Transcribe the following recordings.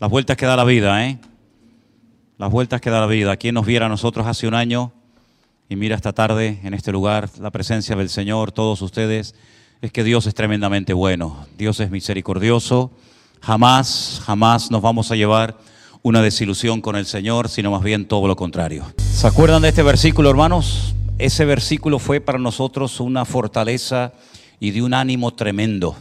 Las vueltas que da la vida, ¿eh? Las vueltas que da la vida. Quien nos viera a nosotros hace un año y mira esta tarde en este lugar la presencia del Señor, todos ustedes, es que Dios es tremendamente bueno. Dios es misericordioso. Jamás, jamás nos vamos a llevar una desilusión con el Señor, sino más bien todo lo contrario. ¿Se acuerdan de este versículo, hermanos? Ese versículo fue para nosotros una fortaleza y de un ánimo tremendo.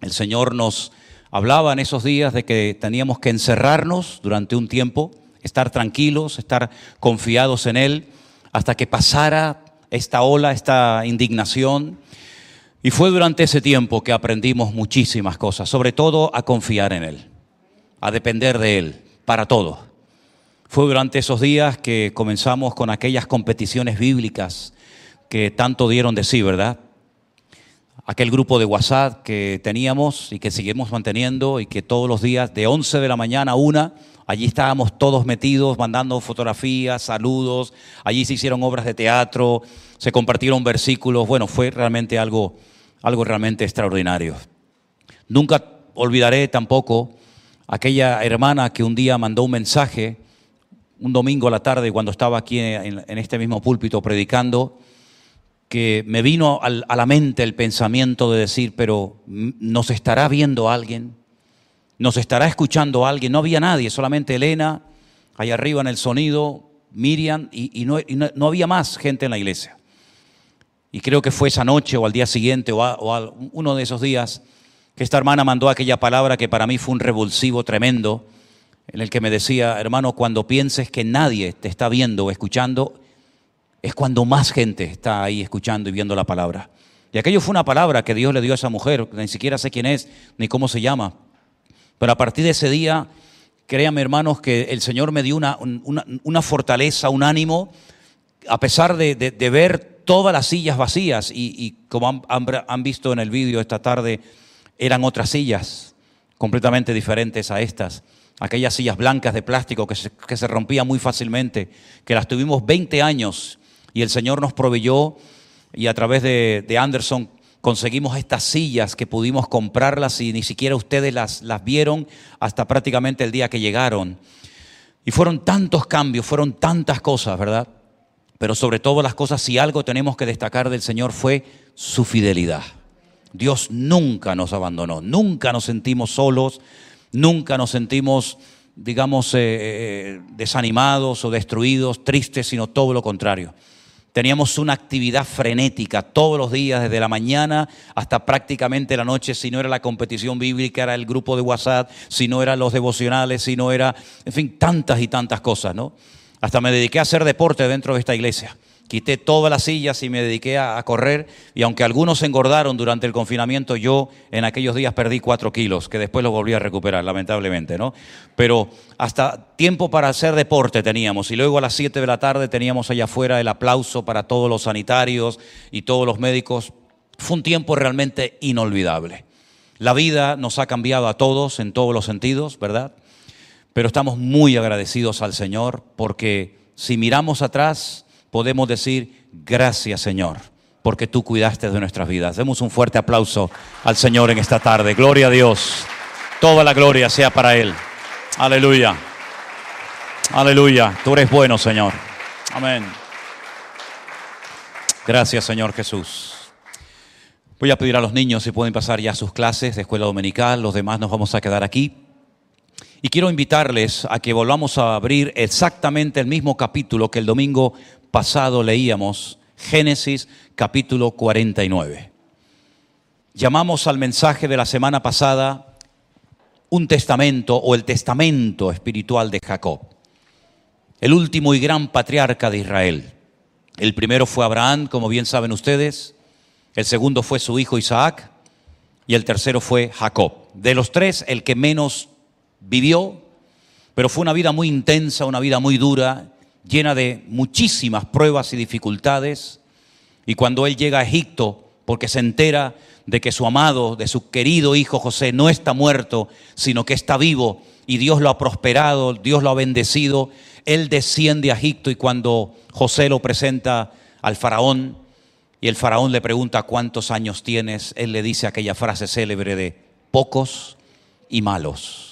El Señor nos hablaba en esos días de que teníamos que encerrarnos durante un tiempo, estar tranquilos, estar confiados en Él, hasta que pasara esta ola, esta indignación. Y fue durante ese tiempo que aprendimos muchísimas cosas, sobre todo a confiar en Él, a depender de Él para todo. Fue durante esos días que comenzamos con aquellas competiciones bíblicas que tanto dieron de sí, ¿verdad? Aquel grupo de WhatsApp que teníamos y que seguimos manteniendo y que todos los días de 11 de la mañana a 1, allí estábamos todos metidos, mandando fotografías, saludos, allí se hicieron obras de teatro, se compartieron versículos, bueno, fue realmente algo, algo realmente extraordinario. Nunca olvidaré tampoco aquella hermana que un día mandó un mensaje, un domingo a la tarde cuando estaba aquí en, en este mismo púlpito predicando, que me vino a la mente el pensamiento de decir, pero ¿nos estará viendo alguien? ¿Nos estará escuchando alguien? No había nadie, solamente Elena, allá arriba en el sonido, Miriam, y, no, había más gente en la iglesia. Y creo que fue esa noche o al día siguiente o, uno de esos días que esta hermana mandó aquella palabra que para mí fue un revulsivo tremendo, en el que me decía, hermano, cuando pienses que nadie te está viendo o escuchando, es cuando más gente está ahí escuchando y viendo la palabra. Y aquello fue una palabra que Dios le dio a esa mujer, ni siquiera sé quién es, ni cómo se llama. Pero a partir de ese día, créanme hermanos, que el Señor me dio una, una, fortaleza, un ánimo, a pesar de, ver todas las sillas vacías. Y, como han, han, visto en el vídeo esta tarde, eran otras sillas completamente diferentes a estas aquellas sillas blancas de plástico que se, que se rompían muy fácilmente, que las tuvimos 20 años y el Señor nos proveyó y a través de, Anderson conseguimos estas sillas que pudimos comprarlas y ni siquiera ustedes las, las vieron hasta prácticamente el día que llegaron. Y fueron tantos cambios, fueron tantas cosas, ¿verdad? Pero sobre todo las cosas, si algo tenemos que destacar del Señor fue su fidelidad. Dios nunca nos abandonó, nunca nos sentimos solos, nunca nos sentimos, digamos, eh, eh, desanimados o destruidos, tristes, sino todo lo contrario. Teníamos una actividad frenética todos los días, desde la mañana hasta prácticamente la noche. Si no era la competición bíblica, era el grupo de WhatsApp, si no eran los devocionales, si no era, en fin, tantas y tantas cosas, ¿no? Hasta me dediqué a hacer deporte dentro de esta iglesia. Quité todas las sillas y me dediqué a, correr. Y aunque algunos engordaron durante el confinamiento, yo en aquellos días perdí cuatro kilos, que después los volví a recuperar, lamentablemente, ¿no? Pero hasta tiempo para hacer deporte teníamos. Y luego a las siete de la tarde teníamos allá afuera el aplauso para todos los sanitarios y todos los médicos. Fue un tiempo realmente inolvidable. La vida nos ha cambiado a todos en todos los sentidos, ¿verdad? Pero estamos muy agradecidos al Señor porque si miramos atrás, podemos decir, gracias Señor, porque tú cuidaste de nuestras vidas. Demos un fuerte aplauso al Señor en esta tarde. Gloria a Dios. Toda la gloria sea para Él. Aleluya. Aleluya. Tú eres bueno, Señor. Amén. Gracias, Señor Jesús. Voy a pedir a los niños si pueden pasar ya sus clases de escuela dominical. Los demás nos vamos a quedar aquí. Y quiero invitarles a que volvamos a abrir exactamente el mismo capítulo que el domingo pasado leíamos, Génesis capítulo 49. Llamamos al mensaje de la semana pasada un testamento o el testamento espiritual de Jacob, el último y gran patriarca de Israel. El primero fue Abraham, como bien saben ustedes, el segundo fue su hijo Isaac y el tercero fue Jacob. De los tres, el que menos vivió, pero fue una vida muy intensa, una vida muy dura, llena de muchísimas pruebas y dificultades. Y cuando él llega a Egipto, porque se entera de que su amado, de su querido hijo José, no está muerto, sino que está vivo, y Dios lo ha prosperado, Dios lo ha bendecido, él desciende a Egipto y cuando José lo presenta al faraón, y el faraón le pregunta cuántos años tienes, él le dice aquella frase célebre de pocos y malos.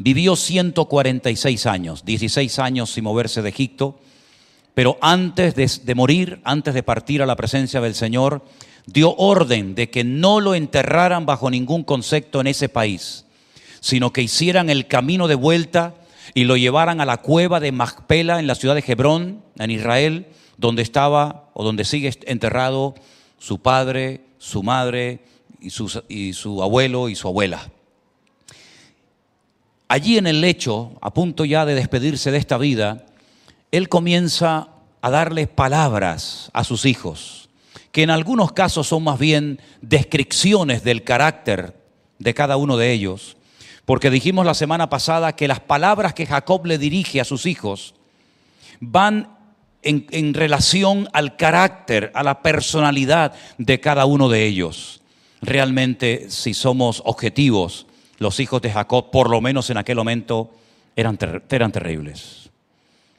Vivió 146 años, 16 años sin moverse de Egipto, pero antes de, morir, antes de partir a la presencia del Señor, dio orden de que no lo enterraran bajo ningún concepto en ese país, sino que hicieran el camino de vuelta y lo llevaran a la cueva de Macpela en la ciudad de Hebrón, en Israel, donde estaba o donde sigue enterrado su padre, su madre y su abuelo y su abuela. Allí en el lecho, a punto ya de despedirse de esta vida, él comienza a darle palabras a sus hijos, que en algunos casos son más bien descripciones del carácter de cada uno de ellos, porque dijimos la semana pasada que las palabras que Jacob le dirige a sus hijos van en, en, relación al carácter, a la personalidad de cada uno de ellos. Realmente, si somos objetivos, los hijos de Jacob, por lo menos en aquel momento, eran, ter eran terribles.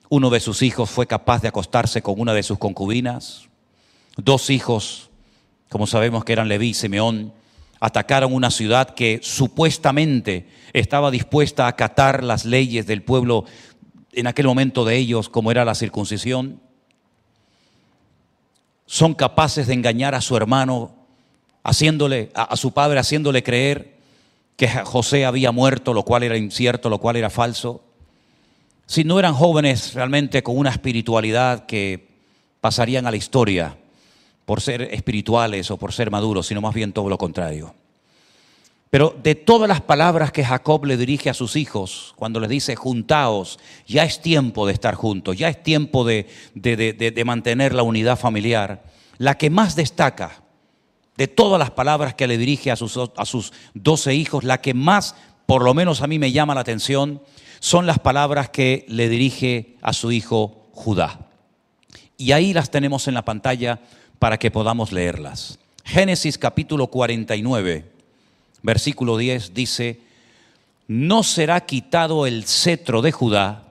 Uno de sus hijos fue capaz de acostarse con una de sus concubinas. Dos hijos, como sabemos que eran Leví y Simeón, atacaron una ciudad que supuestamente estaba dispuesta a acatar las leyes del pueblo en aquel momento de ellos, como era la circuncisión. Son capaces de engañar a su hermano, haciéndole, a su padre, haciéndole creer que José había muerto, lo cual era incierto, lo cual era falso. Si no eran jóvenes realmente con una espiritualidad que pasarían a la historia, por ser espirituales o por ser maduros, sino más bien todo lo contrario. Pero de todas las palabras que Jacob le dirige a sus hijos, cuando les dice, juntaos, ya es tiempo de estar juntos, ya es tiempo de, de, mantener la unidad familiar, la que más destaca de todas las palabras que le dirige a sus, a sus 12 hijos, la que más, por lo menos a mí me llama la atención, son las palabras que le dirige a su hijo Judá. Y ahí las tenemos en la pantalla para que podamos leerlas. Génesis capítulo 49, versículo 10 dice, no será quitado el cetro de Judá,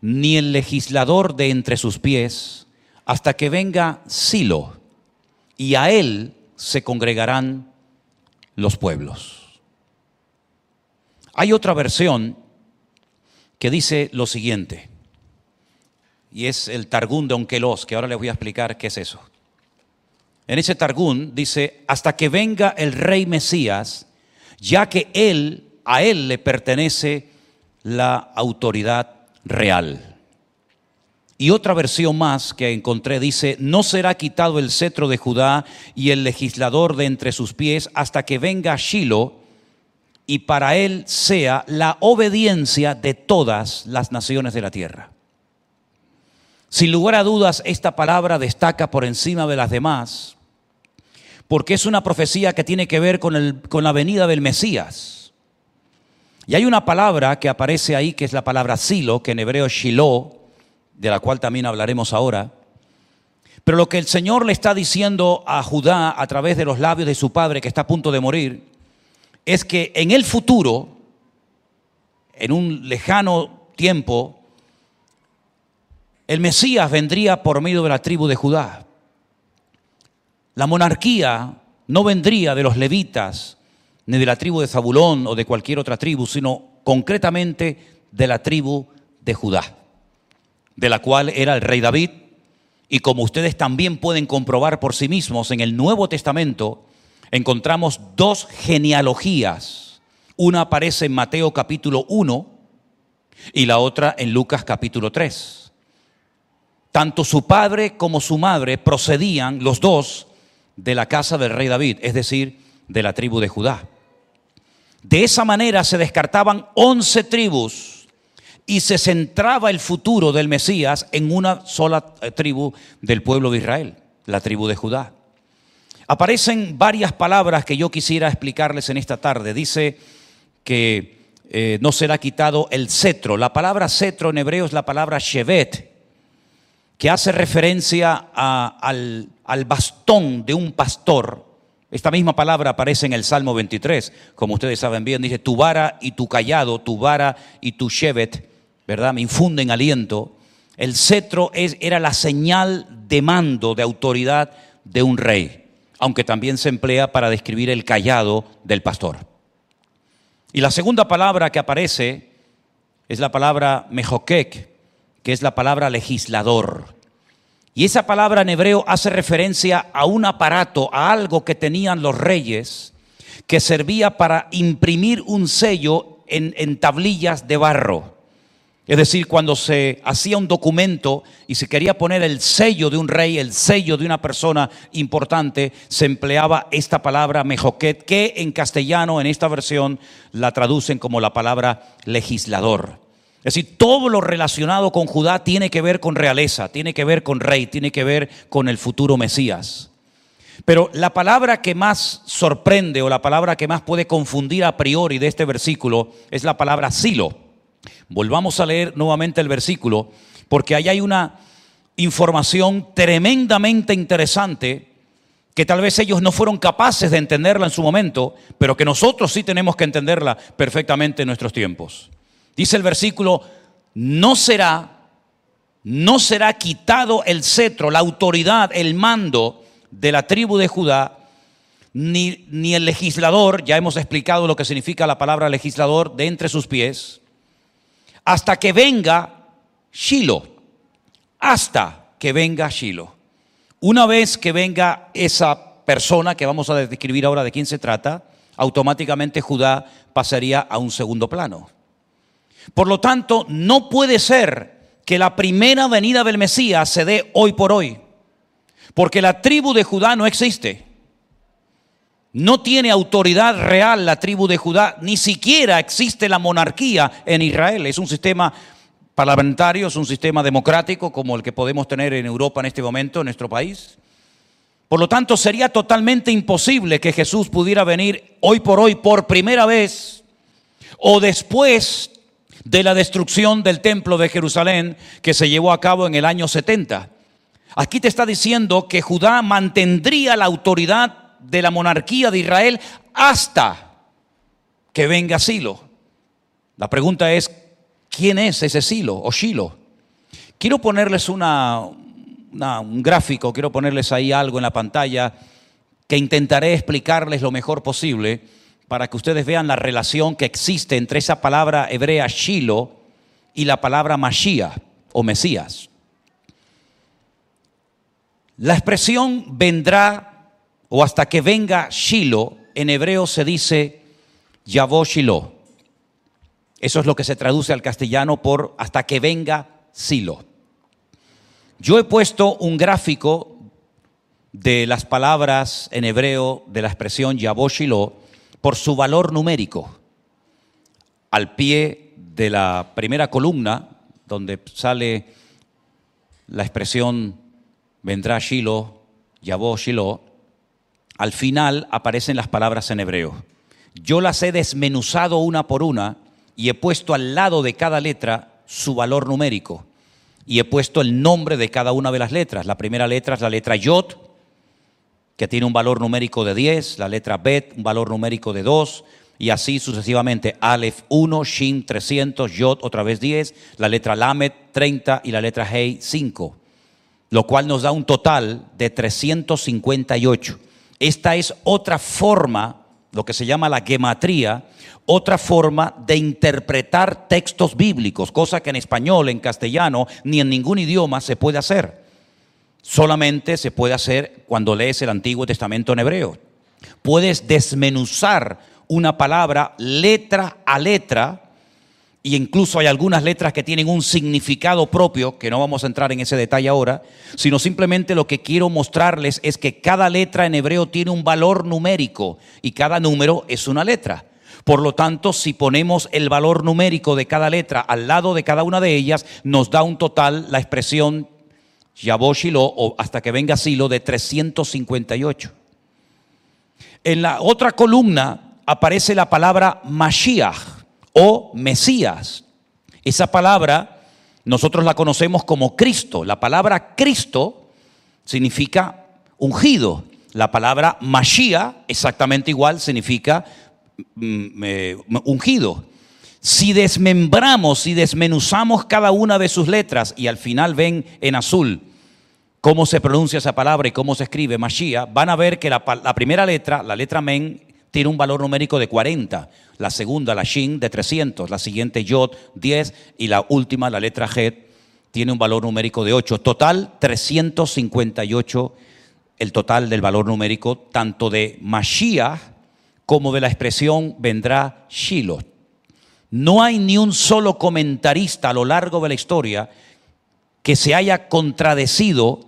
ni el legislador de entre sus pies, hasta que venga Silo, y a él se congregarán los pueblos. Hay otra versión que dice lo siguiente, y es el Targún de Onkelos, que ahora les voy a explicar qué es eso. En ese Targún dice, hasta que venga el rey Mesías, ya que él, a él le pertenece la autoridad real. Y otra versión más que encontré dice, no será quitado el cetro de Judá y el legislador de entre sus pies hasta que venga Shiloh y para él sea la obediencia de todas las naciones de la tierra. Sin lugar a dudas, esta palabra destaca por encima de las demás, porque es una profecía que tiene que ver con, el, con la venida del Mesías. Y hay una palabra que aparece ahí, que es la palabra silo, que en hebreo es shiloh, de la cual también hablaremos ahora. Pero lo que el Señor le está diciendo a Judá a través de los labios de su padre, que está a punto de morir, es que en el futuro, en un lejano tiempo, el Mesías vendría por medio de la tribu de Judá. La monarquía no vendría de los levitas, ni de la tribu de Zabulón o de cualquier otra tribu, sino concretamente de la tribu de Judá, de la cual era el rey David. Y como ustedes también pueden comprobar por sí mismos en el Nuevo Testamento, encontramos dos genealogías. Una aparece en Mateo capítulo 1 y la otra en Lucas capítulo 3 tanto su padre como su madre procedían los dos de la casa del rey David, es decir, de la tribu de Judá. De esa manera se descartaban once tribus y se centraba el futuro del Mesías en una sola eh, tribu del pueblo de Israel, la tribu de Judá. Aparecen varias palabras que yo quisiera explicarles en esta tarde. Dice que eh, no será quitado el cetro. La palabra cetro en hebreo es la palabra shevet, que hace referencia al, al bastón de un pastor. Esta misma palabra aparece en el Salmo 23, como ustedes saben bien, dice, tu vara y tu callado, tu vara y tu shevet, ¿verdad? Me infunden aliento. El cetro era la señal de mando, de autoridad de un rey, aunque también se emplea para describir el callado del pastor. Y la segunda palabra que aparece es la palabra mejokek, que es la palabra legislador. Y esa palabra en hebreo hace referencia a un aparato, a algo que tenían los reyes, que servía para imprimir un sello en tablillas de barro. Es decir, cuando se hacía un documento y se quería poner el sello de un rey, el sello de una persona importante, se empleaba esta palabra mejoquet, que en castellano, en esta versión, la traducen como la palabra legislador. Es decir, todo lo relacionado con Judá tiene que ver con realeza, tiene que ver con rey, tiene que ver con el futuro Mesías. Pero la palabra que más sorprende o la palabra que más puede confundir a priori de este versículo es la palabra silo. Volvamos a leer nuevamente el versículo, porque ahí hay una información tremendamente interesante que tal vez ellos no fueron capaces de entenderla en su momento, pero que nosotros sí tenemos que entenderla perfectamente en nuestros tiempos. Dice el versículo, no será, no será quitado el cetro, la autoridad, el mando de la tribu de Judá, ni, ni el legislador, ya hemos explicado lo que significa la palabra legislador, de entre sus pies, hasta que venga Shiloh, hasta que venga Shiloh. Una vez que venga esa persona que vamos a describir ahora de quién se trata, automáticamente Judá pasaría a un segundo plano. Por lo tanto, no puede ser que la primera venida del Mesías se dé hoy por hoy, porque la tribu de Judá no existe. No tiene autoridad real la tribu de Judá, ni siquiera existe la monarquía en Israel. Es un sistema parlamentario, es un sistema democrático como el que podemos tener en Europa en este momento, en nuestro país. Por lo tanto, sería totalmente imposible que Jesús pudiera venir hoy por hoy por primera vez o después de la destrucción del templo de Jerusalén que se llevó a cabo en el año 70. Aquí te está diciendo que Judá mantendría la autoridad de la monarquía de Israel hasta que venga Silo. La pregunta es, ¿quién es ese Silo o Shilo? Quiero ponerles un gráfico, quiero ponerles ahí algo en la pantalla que intentaré explicarles lo mejor posible para que ustedes vean la relación que existe entre esa palabra hebrea Shilo y la palabra Mashiach o Mesías. La expresión vendrá o hasta que venga Shiloh, en hebreo se dice Yavó Shiloh. Eso es lo que se traduce al castellano por hasta que venga Silo. Yo he puesto un gráfico de las palabras en hebreo de la expresión Yavó Shiloh por su valor numérico. Al pie de la primera columna, donde sale la expresión vendrá Shiloh, Yavó Shiloh, al final aparecen las palabras en hebreo. Yo las he desmenuzado una por una y he puesto al lado de cada letra su valor numérico. Y he puesto el nombre de cada una de las letras. La primera letra es la letra Yod, que tiene un valor numérico de 10, la letra Bet, un valor numérico de 2, y así sucesivamente. Aleph 1, Shin 300, Yod otra vez 10, la letra Lamed 30 y la letra Hei 5, lo cual nos da un total de 358. Esta es otra forma, lo que se llama la gematría, otra forma de interpretar textos bíblicos, cosa que en español, en castellano, ni en ningún idioma se puede hacer. Solamente se puede hacer cuando lees el Antiguo Testamento en hebreo. Puedes desmenuzar una palabra letra a letra y incluso hay algunas letras que tienen un significado propio, que no vamos a entrar en ese detalle ahora, sino simplemente lo que quiero mostrarles es que cada letra en hebreo tiene un valor numérico y cada número es una letra. Por lo tanto, si ponemos el valor numérico de cada letra al lado de cada una de ellas, nos da un total la expresión Yaboshilo o hasta que venga Silo de 358. En la otra columna aparece la palabra Mashiach o Mesías. Esa palabra nosotros la conocemos como Cristo. La palabra Cristo significa ungido. La palabra Mashiach, exactamente igual, significa mm, ungido. Si desmembramos, y desmenuzamos cada una de sus letras y al final ven en azul cómo se pronuncia esa palabra y cómo se escribe Mashiach, van a ver que la, la primera letra, la letra Men, tiene un valor numérico de 40. La segunda, la Shin, de 300. La siguiente, Yod, 10. Y la última, la letra Het, tiene un valor numérico de 8. Total, 358 el total del valor numérico, tanto de Mashiach como de la expresión vendrá Shiloh. No hay ni un solo comentarista a lo largo de la historia que se haya contradecido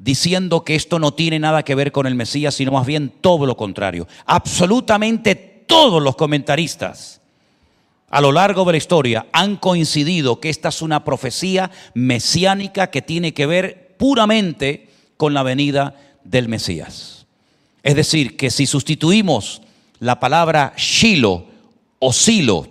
diciendo que esto no tiene nada que ver con el Mesías, sino más bien todo lo contrario. Absolutamente todos los comentaristas a lo largo de la historia han coincidido que esta es una profecía mesiánica que tiene que ver puramente con la venida del Mesías. Es decir, que si sustituimos la palabra Shiloh o Silo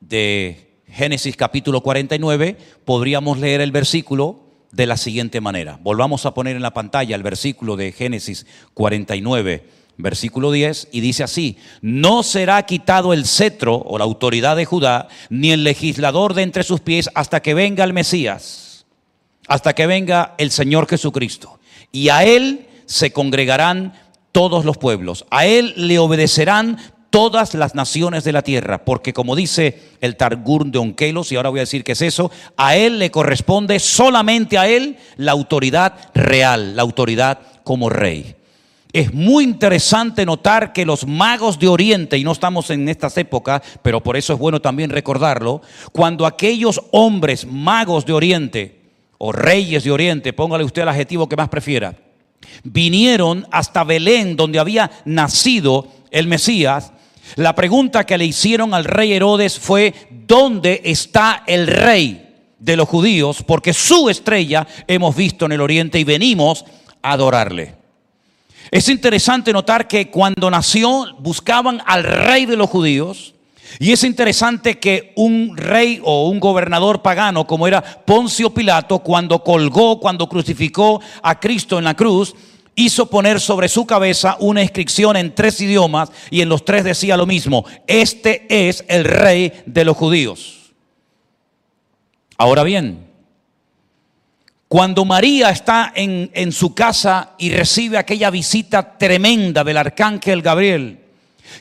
de Génesis capítulo 49, podríamos leer el versículo de la siguiente manera. Volvamos a poner en la pantalla el versículo de Génesis 49, versículo 10, y dice así, no será quitado el cetro o la autoridad de Judá, ni el legislador de entre sus pies hasta que venga el Mesías, hasta que venga el Señor Jesucristo. Y a él se congregarán todos los pueblos, a él le obedecerán todas las naciones de la tierra, porque como dice el Targum de Onkelos, y ahora voy a decir qué es eso, a él le corresponde solamente a él la autoridad real, la autoridad como rey. Es muy interesante notar que los magos de Oriente, y no estamos en estas épocas, pero por eso es bueno también recordarlo, cuando aquellos hombres magos de Oriente, o reyes de Oriente, póngale usted el adjetivo que más prefiera, vinieron hasta Belén, donde había nacido el Mesías, la pregunta que le hicieron al rey Herodes fue, ¿dónde está el rey de los judíos? Porque su estrella hemos visto en el oriente y venimos a adorarle. Es interesante notar que cuando nació buscaban al rey de los judíos. Y es interesante que un rey o un gobernador pagano como era Poncio Pilato, cuando colgó, cuando crucificó a Cristo en la cruz, hizo poner sobre su cabeza una inscripción en tres idiomas y en los tres decía lo mismo, este es el rey de los judíos. Ahora bien, cuando María está en, en, su casa y recibe aquella visita tremenda del arcángel Gabriel,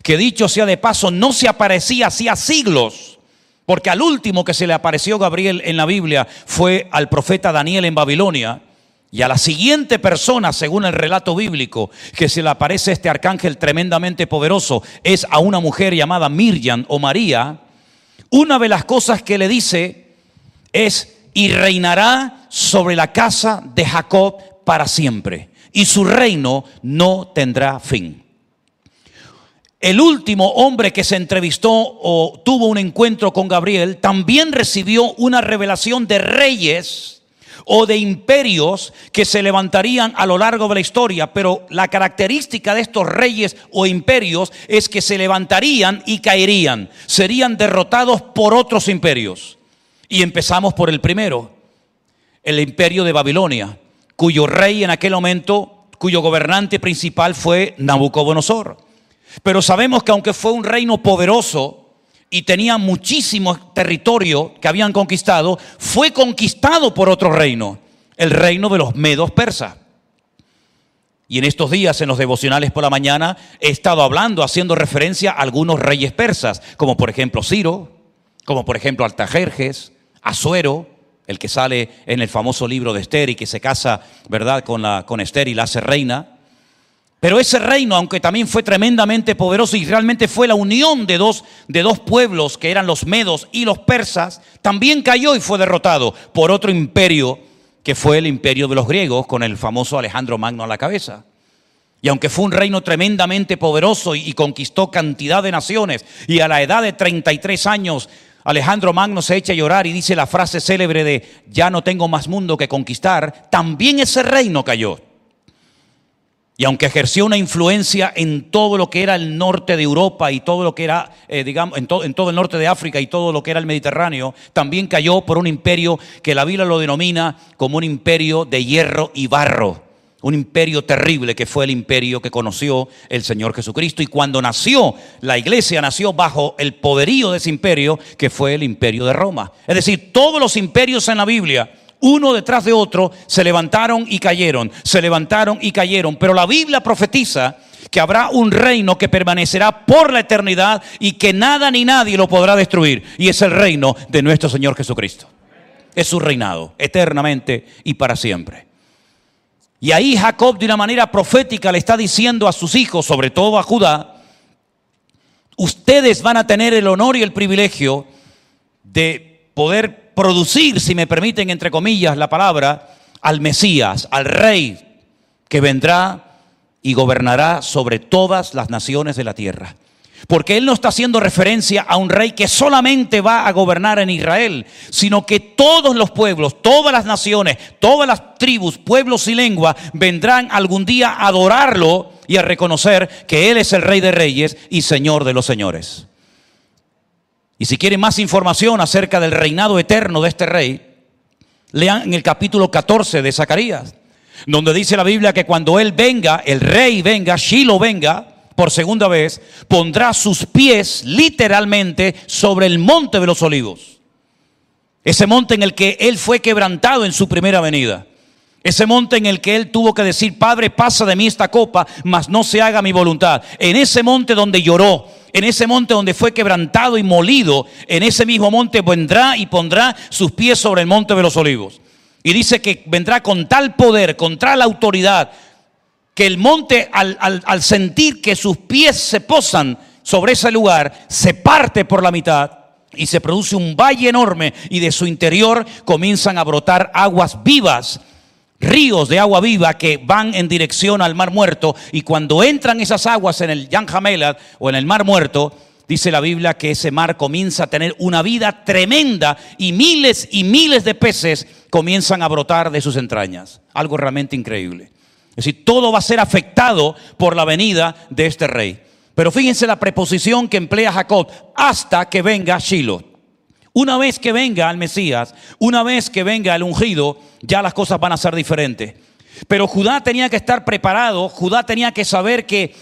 que dicho sea de paso, no se aparecía hacía siglos, porque al último que se le apareció Gabriel en la Biblia fue al profeta Daniel en Babilonia, y a la siguiente persona, según el relato bíblico, que se le aparece este arcángel tremendamente poderoso, es a una mujer llamada Miriam o María, una de las cosas que le dice es, y reinará sobre la casa de Jacob para siempre, y su reino no tendrá fin. El último hombre que se entrevistó o tuvo un encuentro con Gabriel también recibió una revelación de reyes o de imperios que se levantarían a lo largo de la historia, pero la característica de estos reyes o imperios es que se levantarían y caerían, serían derrotados por otros imperios. Y empezamos por el primero, el imperio de Babilonia, cuyo rey en aquel momento, cuyo gobernante principal fue Nabucodonosor. Pero sabemos que aunque fue un reino poderoso, y tenía muchísimo territorio que habían conquistado, fue conquistado por otro reino, el reino de los medos persas. Y en estos días, en los devocionales por la mañana, he estado hablando, haciendo referencia a algunos reyes persas, como por ejemplo Ciro, como por ejemplo Altajerjes, Asuero, el que sale en el famoso libro de Esther y que se casa, ¿verdad?, con, la, con Esther y la hace reina. Pero ese reino, aunque también fue tremendamente poderoso y realmente fue la unión de dos, de dos pueblos que eran los medos y los persas, también cayó y fue derrotado por otro imperio que fue el imperio de los griegos con el famoso Alejandro Magno a la cabeza. Y aunque fue un reino tremendamente poderoso y, conquistó cantidad de naciones, y a la edad de 33 años Alejandro Magno se echa a llorar y dice la frase célebre de ya no tengo más mundo que conquistar, también ese reino cayó. Y aunque ejerció una influencia en todo lo que era el norte de Europa y todo lo que era, eh, digamos, en, en, todo el norte de África y todo lo que era el Mediterráneo, también cayó por un imperio que la Biblia lo denomina como un imperio de hierro y barro. Un imperio terrible que fue el imperio que conoció el Señor Jesucristo. Y cuando nació, la iglesia nació bajo el poderío de ese imperio que fue el imperio de Roma. Es decir, todos los imperios en la Biblia uno detrás de otro, se levantaron y cayeron, se levantaron y cayeron. Pero la Biblia profetiza que habrá un reino que permanecerá por la eternidad y que nada ni nadie lo podrá destruir. Y es el reino de nuestro Señor Jesucristo. Es su reinado, eternamente y para siempre. Y ahí Jacob de una manera profética le está diciendo a sus hijos, sobre todo a Judá, ustedes van a tener el honor y el privilegio de poder producir, si me permiten, entre comillas, la palabra, al Mesías, al Rey, que vendrá y gobernará sobre todas las naciones de la tierra. Porque Él no está haciendo referencia a un rey que solamente va a gobernar en Israel, sino que todos los pueblos, todas las naciones, todas las tribus, pueblos y lenguas vendrán algún día a adorarlo y a reconocer que Él es el rey de reyes y señor de los señores. Y si quieren más información acerca del reinado eterno de este rey, lean en el capítulo 14 de Zacarías, donde dice la Biblia que cuando Él venga, el rey venga, Shiloh venga, por segunda vez, pondrá sus pies literalmente sobre el monte de los olivos. Ese monte en el que Él fue quebrantado en su primera venida. Ese monte en el que Él tuvo que decir, Padre, pasa de mí esta copa, mas no se haga mi voluntad. En ese monte donde lloró, en ese monte donde fue quebrantado y molido, en ese mismo monte vendrá y pondrá sus pies sobre el monte de los olivos. Y dice que vendrá con tal poder, con tal autoridad, que el monte al, al, sentir que sus pies se posan sobre ese lugar, se parte por la mitad y se produce un valle enorme y de su interior comienzan a brotar aguas vivas, ríos de agua viva que van en dirección al mar muerto y cuando entran esas aguas en el Yanjamelad o en el mar muerto, dice la Biblia que ese mar comienza a tener una vida tremenda y miles y miles de peces comienzan a brotar de sus entrañas. Algo realmente increíble. Es decir, todo va a ser afectado por la venida de este rey. Pero fíjense la preposición que emplea Jacob, hasta que venga Shiloh. Una vez que venga el Mesías, una vez que venga el ungido, ya las cosas van a ser diferentes. Pero Judá tenía que estar preparado, Judá tenía que saber que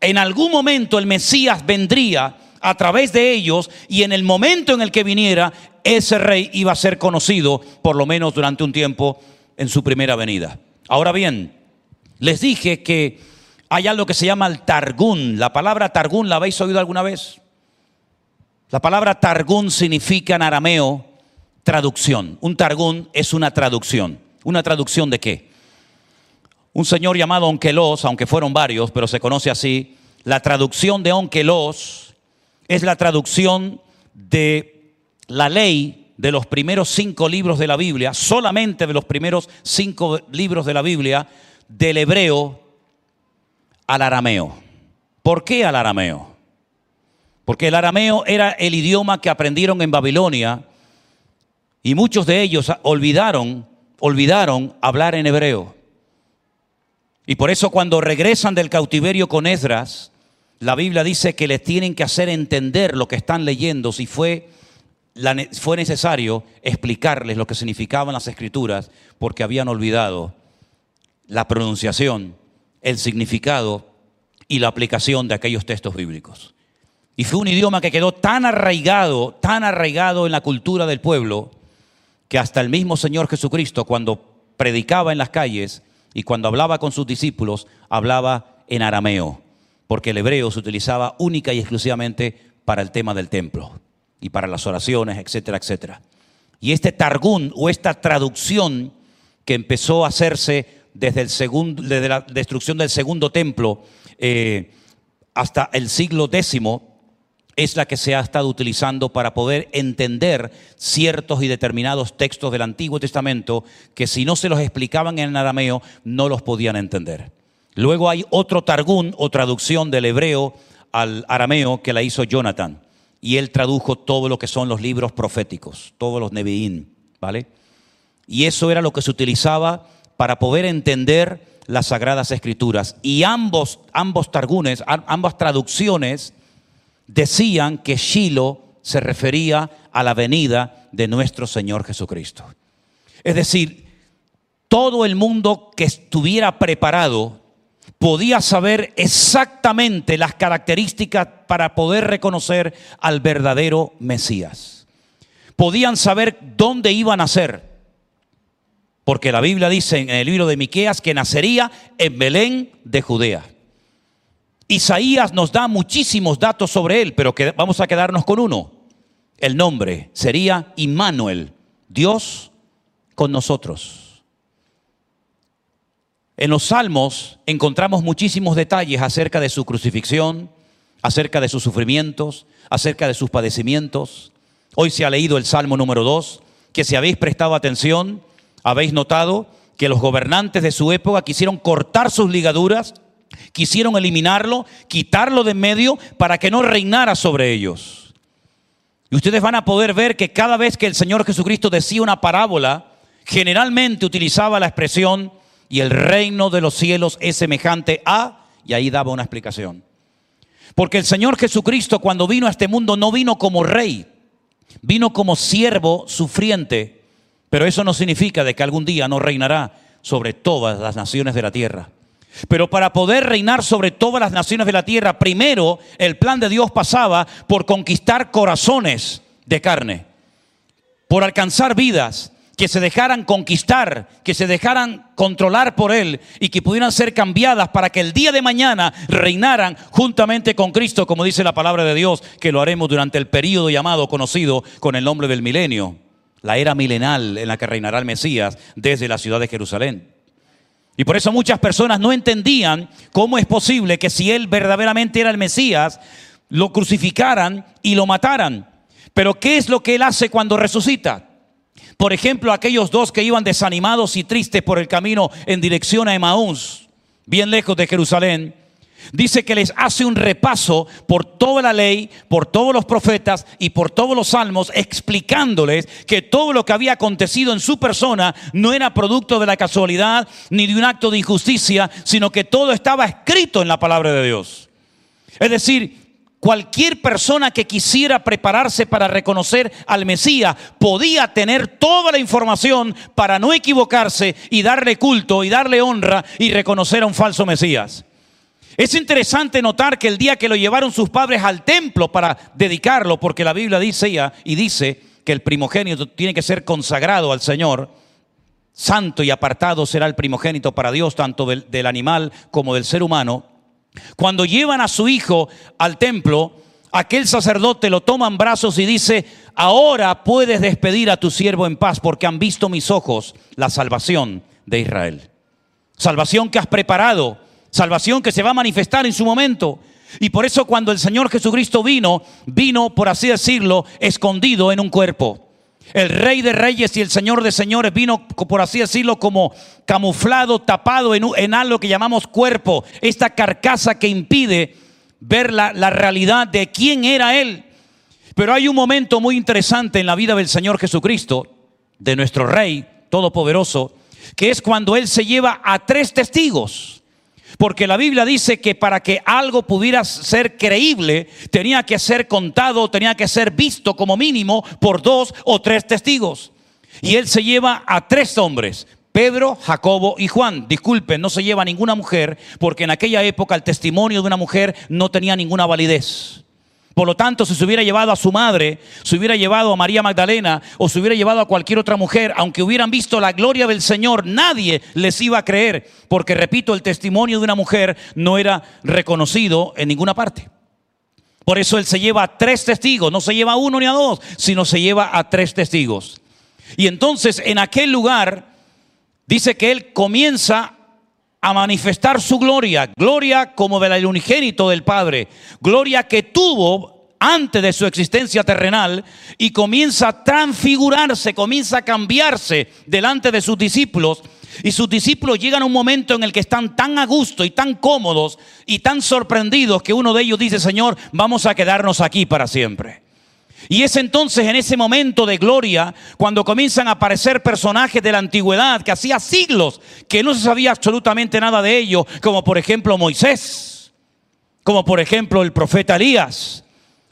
en algún momento el Mesías vendría a través de ellos y en el momento en el que viniera, ese rey iba a ser conocido, por lo menos durante un tiempo, en su primera venida. Ahora bien, les dije que hay algo que se llama el Targún. La palabra Targún, ¿la habéis oído alguna vez? La palabra Targún significa en arameo traducción. Un Targún es una traducción. ¿Una traducción de qué? Un señor llamado Onkelos, aunque fueron varios, pero se conoce así, la traducción de Onkelos es la traducción de la ley de los primeros cinco libros de la Biblia, solamente de los primeros cinco libros de la Biblia, del hebreo al arameo. ¿Por qué al arameo? Porque el arameo era el idioma que aprendieron en Babilonia y muchos de ellos olvidaron, olvidaron hablar en hebreo. Y por eso cuando regresan del cautiverio con Esdras, la Biblia dice que les tienen que hacer entender lo que están leyendo si fue, fue necesario explicarles lo que significaban las escrituras porque habían olvidado la pronunciación, el significado y la aplicación de aquellos textos bíblicos. Y fue un idioma que quedó tan arraigado, tan arraigado en la cultura del pueblo, que hasta el mismo Señor Jesucristo, cuando predicaba en las calles y cuando hablaba con sus discípulos, hablaba en arameo, porque el hebreo se utilizaba única y exclusivamente para el tema del templo y para las oraciones, etcétera, etcétera. Y este targún o esta traducción que empezó a hacerse desde, el segundo, desde la destrucción del segundo templo eh, hasta el siglo X, es la que se ha estado utilizando para poder entender ciertos y determinados textos del Antiguo Testamento que si no se los explicaban en arameo no los podían entender. Luego hay otro targún o traducción del hebreo al arameo que la hizo Jonathan y él tradujo todo lo que son los libros proféticos, todos los Nevi'im, ¿vale? Y eso era lo que se utilizaba para poder entender las sagradas escrituras. Y ambos, ambos targunes, ambas traducciones decían que Shiloh se refería a la venida de nuestro Señor Jesucristo. Es decir, todo el mundo que estuviera preparado podía saber exactamente las características para poder reconocer al verdadero Mesías. Podían saber dónde iban a ser porque la Biblia dice en el libro de Miqueas que nacería en Belén de Judea. Isaías nos da muchísimos datos sobre él, pero vamos a quedarnos con uno. El nombre sería Immanuel, Dios con nosotros. En los salmos encontramos muchísimos detalles acerca de su crucifixión, acerca de sus sufrimientos, acerca de sus padecimientos. Hoy se ha leído el Salmo número 2, que si habéis prestado atención, habéis notado que los gobernantes de su época quisieron cortar sus ligaduras, quisieron eliminarlo, quitarlo de medio para que no reinara sobre ellos. Y ustedes van a poder ver que cada vez que el Señor Jesucristo decía una parábola, generalmente utilizaba la expresión y el reino de los cielos es semejante a, y ahí daba una explicación. Porque el Señor Jesucristo cuando vino a este mundo no vino como rey, vino como siervo sufriente, pero eso no significa de que algún día no reinará sobre todas las naciones de la tierra. Pero para poder reinar sobre todas las naciones de la tierra, primero el plan de Dios pasaba por conquistar corazones de carne, por alcanzar vidas, que se dejaran conquistar, que se dejaran controlar por Él y que pudieran ser cambiadas para que el día de mañana reinaran juntamente con Cristo, como dice la palabra de Dios, que lo haremos durante el periodo llamado, conocido con el nombre del milenio, la era milenal en la que reinará el Mesías desde la ciudad de Jerusalén. Y por eso muchas personas no entendían cómo es posible que si Él verdaderamente era el Mesías, lo crucificaran y lo mataran. Pero ¿qué es lo que Él hace cuando resucita? Por ejemplo, aquellos dos que iban desanimados y tristes por el camino en dirección a Emaús, bien lejos de Jerusalén, dice que les hace un repaso por toda la ley, por todos los profetas y por todos los salmos, explicándoles que todo lo que había acontecido en su persona no era producto de la casualidad ni de un acto de injusticia, sino que todo estaba escrito en la palabra de Dios. Es decir, Cualquier persona que quisiera prepararse para reconocer al Mesías podía tener toda la información para no equivocarse y darle culto y darle honra y reconocer a un falso Mesías. Es interesante notar que el día que lo llevaron sus padres al templo para dedicarlo, porque la Biblia dice ya y dice que el primogénito tiene que ser consagrado al Señor, santo y apartado será el primogénito para Dios, tanto del, del animal como del ser humano. Cuando llevan a su hijo al templo, aquel sacerdote lo toma en brazos y dice, ahora puedes despedir a tu siervo en paz porque han visto mis ojos la salvación de Israel. Salvación que has preparado, salvación que se va a manifestar en su momento. Y por eso cuando el Señor Jesucristo vino, vino, por así decirlo, escondido en un cuerpo. El rey de reyes y el señor de señores vino, por así decirlo, como camuflado, tapado en, algo que llamamos cuerpo, esta carcasa que impide ver la, la realidad de quién era él. Pero hay un momento muy interesante en la vida del Señor Jesucristo, de nuestro Rey Todopoderoso, que es cuando Él se lleva a tres testigos. Porque la Biblia dice que para que algo pudiera ser creíble, tenía que ser contado, tenía que ser visto como mínimo por dos o tres testigos. Y él se lleva a tres hombres, Pedro, Jacobo y Juan. Disculpen, no se lleva ninguna mujer, porque en aquella época el testimonio de una mujer no tenía ninguna validez. Por lo tanto, si se hubiera llevado a su madre, se hubiera llevado a María Magdalena o se hubiera llevado a cualquier otra mujer, aunque hubieran visto la gloria del Señor, nadie les iba a creer, porque repito, el testimonio de una mujer no era reconocido en ninguna parte. Por eso él se lleva a tres testigos, no se lleva a uno ni a dos, sino se lleva a tres testigos. Y entonces en aquel lugar dice que él comienza a manifestar su gloria, gloria como del unigénito del Padre, gloria que tuvo antes de su existencia terrenal y comienza a transfigurarse, comienza a cambiarse delante de sus discípulos. Y sus discípulos llegan a un momento en el que están tan a gusto y tan cómodos y tan sorprendidos que uno de ellos dice, Señor, vamos a quedarnos aquí para siempre. Y es entonces en ese momento de gloria cuando comienzan a aparecer personajes de la antigüedad que hacía siglos que no se sabía absolutamente nada de ellos, como por ejemplo Moisés, como por ejemplo el profeta Elías.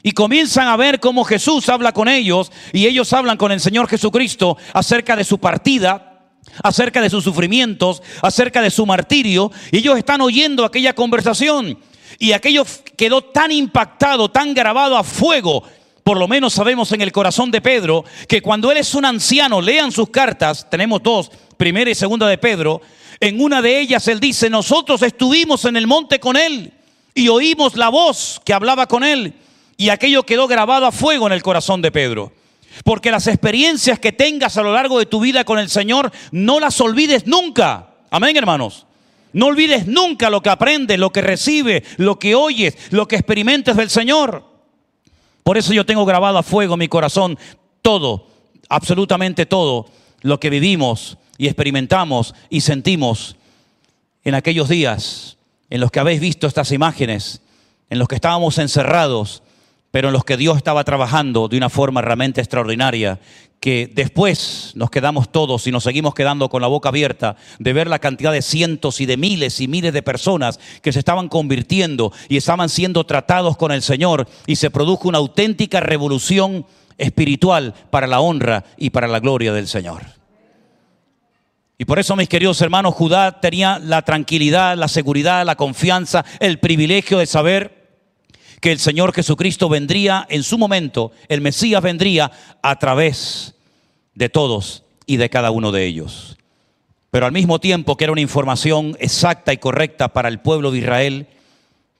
Y comienzan a ver cómo Jesús habla con ellos y ellos hablan con el Señor Jesucristo acerca de su partida, acerca de sus sufrimientos, acerca de su martirio. Y ellos están oyendo aquella conversación. Y aquello quedó tan impactado, tan grabado a fuego por lo menos sabemos en el corazón de Pedro que cuando él es un anciano, lean sus cartas, tenemos dos, primera y segunda de Pedro, en una de ellas él dice, nosotros estuvimos en el monte con él Y oímos la voz que hablaba con él y aquello quedó grabado a fuego en el corazón de Pedro. Porque las experiencias que tengas a lo largo de tu vida con el Señor, no las olvides nunca. Amén, hermanos. No olvides nunca lo que aprendes, lo que recibes, lo que oyes, lo que experimentes del Señor. Por eso yo tengo grabado a fuego en mi corazón todo, absolutamente todo lo que vivimos y experimentamos y sentimos en aquellos días en los que habéis visto estas imágenes, en los que estábamos encerrados, pero en los que Dios estaba trabajando de una forma realmente extraordinaria, que después nos quedamos todos y nos seguimos quedando con la boca abierta de ver la cantidad de cientos y de miles y miles de personas que se estaban convirtiendo y estaban siendo tratados con el Señor y se produjo una auténtica revolución espiritual para la honra y para la gloria del Señor. Y por eso, mis queridos hermanos, Judá tenía la tranquilidad, la seguridad, la confianza, el privilegio de saber que el Señor Jesucristo vendría en su momento, el Mesías vendría a través de todos y de cada uno de ellos. Pero al mismo tiempo que era una información exacta y correcta para el pueblo de Israel,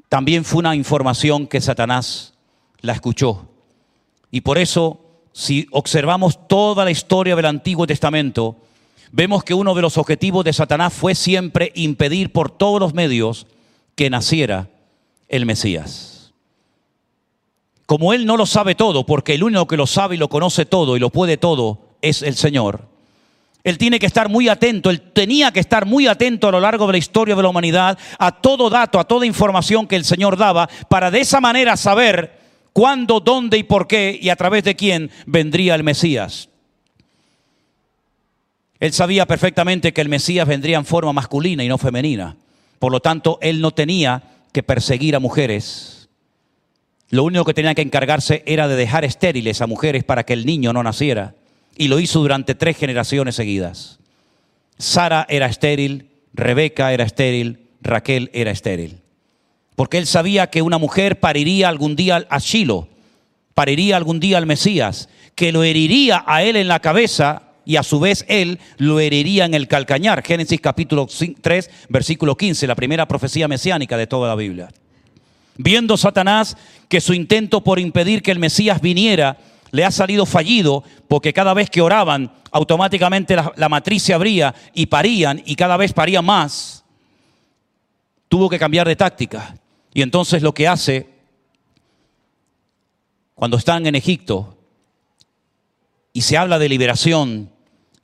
también fue una información que Satanás la escuchó. Y por eso, si observamos toda la historia del Antiguo Testamento, vemos que uno de los objetivos de Satanás fue siempre impedir por todos los medios que naciera el Mesías. Como Él no lo sabe todo, porque el único que lo sabe y lo conoce todo y lo puede todo es el Señor, Él tiene que estar muy atento, Él tenía que estar muy atento a lo largo de la historia de la humanidad a todo dato, a toda información que el Señor daba, para de esa manera saber cuándo, dónde y por qué y a través de quién vendría el Mesías. Él sabía perfectamente que el Mesías vendría en forma masculina y no femenina. Por lo tanto, Él no tenía que perseguir a mujeres lo único que tenía que encargarse era de dejar estériles a mujeres para que el niño no naciera. Y lo hizo durante tres generaciones seguidas. Sara era estéril, Rebeca era estéril, Raquel era estéril. Porque él sabía que una mujer pariría algún día a Shiloh, pariría algún día al Mesías, que lo heriría a él en la cabeza y a su vez él lo heriría en el calcañar. Génesis capítulo 3, versículo 15, la primera profecía mesiánica de toda la Biblia. Viendo Satanás que su intento por impedir que el Mesías viniera le ha salido fallido, porque cada vez que oraban, automáticamente la, matriz se abría y parían, y cada vez parían más, tuvo que cambiar de táctica. Y entonces lo que hace, cuando están en Egipto, y se habla de liberación,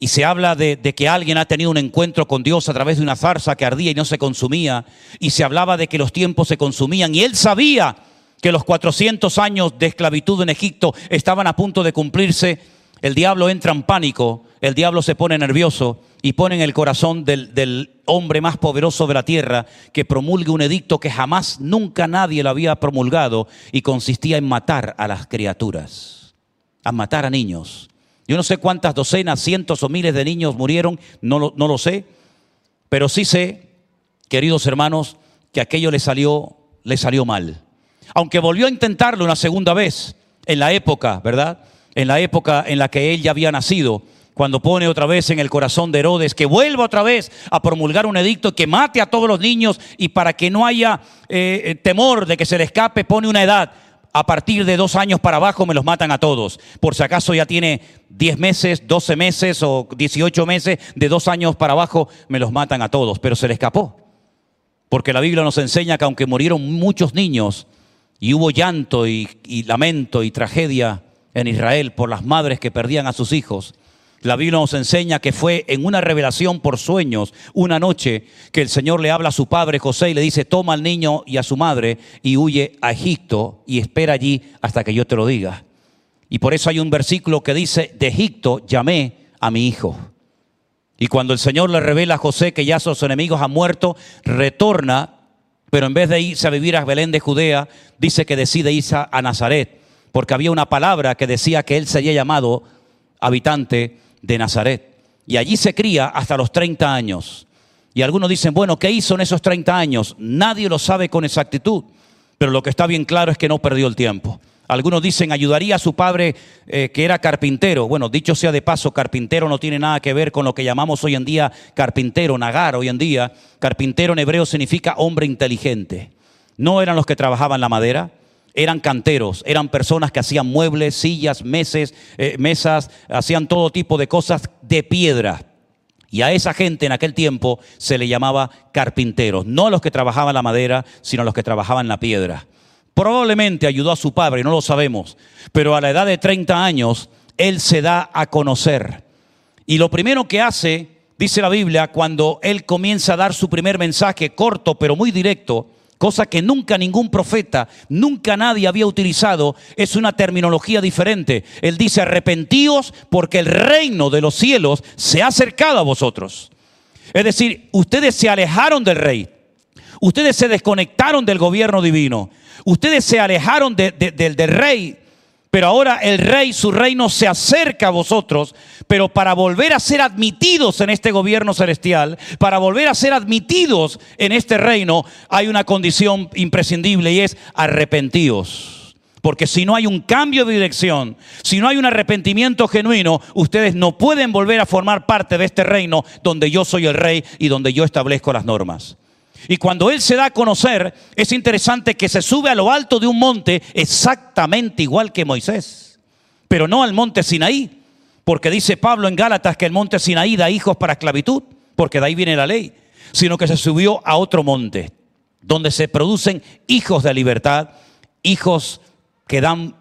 y se habla de, que alguien ha tenido un encuentro con Dios a través de una zarza que ardía y no se consumía. Y se hablaba de que los tiempos se consumían. Y él sabía que los 400 años de esclavitud en Egipto estaban a punto de cumplirse. El diablo entra en pánico, el diablo se pone nervioso y pone en el corazón del, del hombre más poderoso de la tierra que promulgue un edicto que jamás, nunca nadie lo había promulgado y consistía en matar a las criaturas, a matar a niños. Yo no sé cuántas docenas, cientos o miles de niños murieron, no lo, no lo sé, pero sí sé, queridos hermanos, que aquello le salió, le salió mal. Aunque volvió a intentarlo una segunda vez, en la época, ¿verdad? En la época en la que él ya había nacido, cuando pone otra vez en el corazón de Herodes que vuelva otra vez a promulgar un edicto que mate a todos los niños y para que no haya eh, temor de que se le escape, pone una edad a partir de dos años para abajo me los matan a todos. Por si acaso ya tiene 10 meses, 12 meses o 18 meses, de dos años para abajo me los matan a todos. Pero se le escapó. Porque la Biblia nos enseña que aunque murieron muchos niños y hubo llanto y, y lamento y tragedia en Israel por las madres que perdían a sus hijos, la Biblia nos enseña que fue en una revelación por sueños, una noche, que el Señor le habla a su padre José y le dice, toma al niño y a su madre y huye a Egipto y espera allí hasta que yo te lo diga. Y por eso hay un versículo que dice, de Egipto llamé a mi hijo. Y cuando el Señor le revela a José que ya sus enemigos han muerto, retorna, pero en vez de irse a vivir a Belén de Judea, dice que decide irse a Nazaret, porque había una palabra que decía que él sería llamado habitante de Nazaret. Y allí se cría hasta los 30 años. Y algunos dicen, bueno, ¿qué hizo en esos 30 años? Nadie lo sabe con exactitud, pero lo que está bien claro es que no perdió el tiempo. Algunos dicen, ayudaría a su padre eh, que era carpintero. Bueno, dicho sea de paso, carpintero no tiene nada que ver con lo que llamamos hoy en día carpintero, nagar hoy en día. Carpintero en hebreo significa hombre inteligente. no eran los que trabajaban la madera, eran canteros, eran personas que hacían muebles, sillas, meses, eh, mesas, hacían todo tipo de cosas de piedra. Y a esa gente en aquel tiempo se le llamaba carpinteros, no los que trabajaban la madera, sino los que trabajaban la piedra. Probablemente ayudó a su padre, no lo sabemos, pero a la edad de 30 años él se da a conocer. Y lo primero que hace, dice la Biblia, cuando él comienza a dar su primer mensaje corto pero muy directo, cosa que nunca ningún profeta, nunca nadie había utilizado, es una terminología diferente. Él dice, arrepentíos porque el reino de los cielos se ha acercado a vosotros. Es decir, ustedes se alejaron del rey, ustedes se desconectaron del gobierno divino, ustedes se alejaron del rey pero ahora el rey, su reino se acerca a vosotros, pero para volver a ser admitidos en este gobierno celestial, para volver a ser admitidos en este reino, hay una condición imprescindible y es arrepentíos. Porque si no hay un cambio de dirección, si no hay un arrepentimiento genuino, ustedes no pueden volver a formar parte de este reino donde yo soy el rey y donde yo establezco las normas. Y cuando Él se da a conocer, es interesante que se sube a lo alto de un monte exactamente igual que Moisés, pero no al monte Sinaí, porque dice Pablo en Gálatas que el monte Sinaí da hijos para esclavitud, porque de ahí viene la ley, sino que se subió a otro monte, donde se producen hijos de libertad, hijos que dan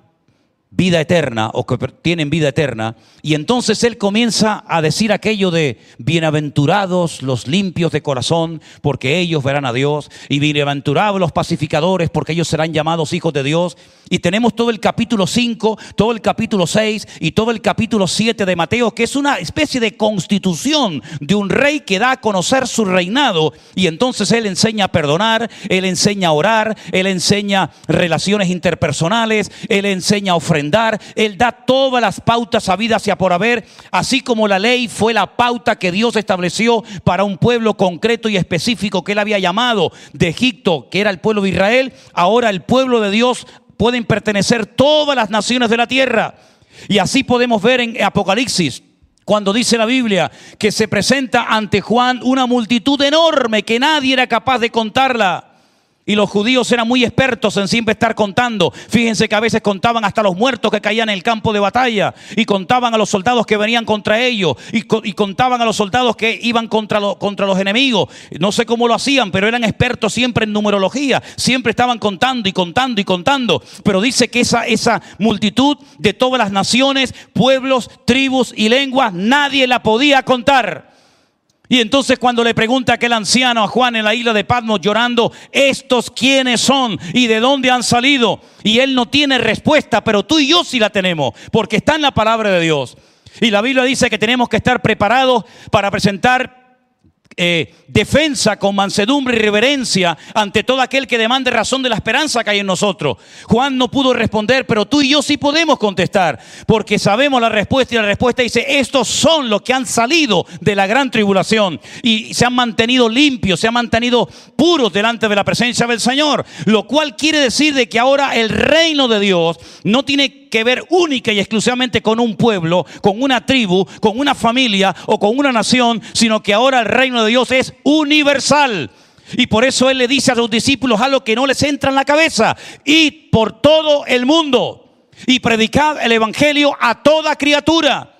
vida eterna o que tienen vida eterna. Y entonces él comienza a decir aquello de bienaventurados los limpios de corazón, porque ellos verán a Dios, y bienaventurados los pacificadores, porque ellos serán llamados hijos de Dios. Y tenemos todo el capítulo 5, todo el capítulo 6 y todo el capítulo 7 de Mateo, que es una especie de constitución de un rey que da a conocer su reinado. Y entonces él enseña a perdonar, él enseña a orar, él enseña relaciones interpersonales, él enseña a ofrendar, él da todas las pautas habidas y a por haber, así como la ley fue la pauta que Dios estableció para un pueblo concreto y específico que él había llamado de Egipto, que era el pueblo de Israel, ahora el pueblo de Dios pueden pertenecer todas las naciones de la tierra. Y así podemos ver en Apocalipsis, cuando dice la Biblia que se presenta ante Juan una multitud enorme que nadie era capaz de contarla. Y los judíos eran muy expertos en siempre estar contando. Fíjense que a veces contaban hasta los muertos que caían en el campo de batalla. Y contaban a los soldados que venían contra ellos. Y, contaban a los soldados que iban contra, los enemigos. No sé cómo lo hacían, pero eran expertos siempre en numerología. Siempre estaban contando y contando y contando. Pero dice que esa multitud de todas las naciones, pueblos, tribus y lenguas, nadie la podía contar. Y entonces cuando le pregunta aquel anciano a Juan en la isla de Patmos llorando, ¿estos quiénes son y de dónde han salido? Y él no tiene respuesta, pero tú y yo sí la tenemos, porque está en la palabra de Dios. Y la Biblia dice que tenemos que estar preparados para presentar eh, defensa con mansedumbre y reverencia ante todo aquel que demande razón de la esperanza que hay en nosotros. Juan no pudo responder, pero tú y yo sí podemos contestar, porque sabemos la respuesta y la respuesta dice, estos son los que han salido de la gran tribulación y se han mantenido limpios, se han mantenido puros delante de la presencia del Señor, lo cual quiere decir de que ahora el reino de Dios no tiene que ver única y exclusivamente con un pueblo, con una tribu, con una familia o con una nación, sino que ahora el reino de Dios es universal. Y por eso Él le dice a sus discípulos algo que no les entra en la cabeza. Id por todo el mundo y predicad el Evangelio a toda criatura.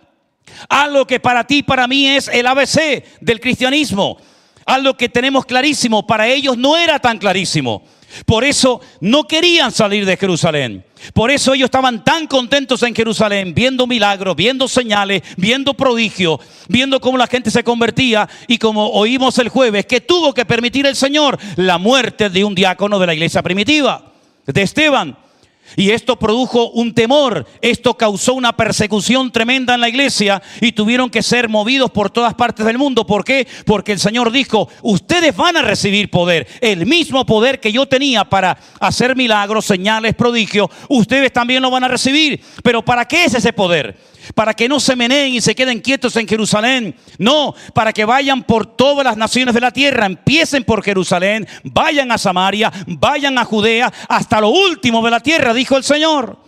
Algo que para ti, para mí es el ABC del cristianismo. Algo que tenemos clarísimo, para ellos no era tan clarísimo. Por eso no querían salir de Jerusalén. Por eso ellos estaban tan contentos en Jerusalén, viendo milagros, viendo señales, viendo prodigios, viendo cómo la gente se convertía y como oímos el jueves, que tuvo que permitir el Señor la muerte de un diácono de la iglesia primitiva, de Esteban. Y esto produjo un temor, esto causó una persecución tremenda en la iglesia y tuvieron que ser movidos por todas partes del mundo. ¿Por qué? Porque el Señor dijo, ustedes van a recibir poder, el mismo poder que yo tenía para hacer milagros, señales, prodigios, ustedes también lo van a recibir. Pero ¿para qué es ese poder? para que no se meneen y se queden quietos en Jerusalén. No, para que vayan por todas las naciones de la tierra. Empiecen por Jerusalén, vayan a Samaria, vayan a Judea, hasta lo último de la tierra, dijo el Señor.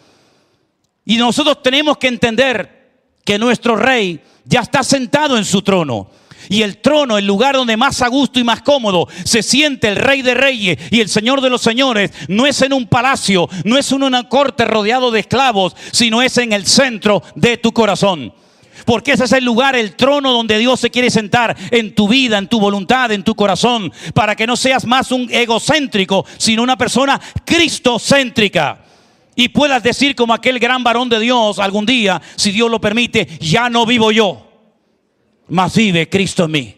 Y nosotros tenemos que entender que nuestro rey ya está sentado en su trono. Y el trono, el lugar donde más a gusto y más cómodo se siente el rey de reyes y el señor de los señores, no es en un palacio, no es en una corte rodeado de esclavos, sino es en el centro de tu corazón. Porque ese es el lugar, el trono donde Dios se quiere sentar en tu vida, en tu voluntad, en tu corazón, para que no seas más un egocéntrico, sino una persona cristocéntrica. Y puedas decir como aquel gran varón de Dios algún día, si Dios lo permite, ya no vivo yo más vive Cristo en mí.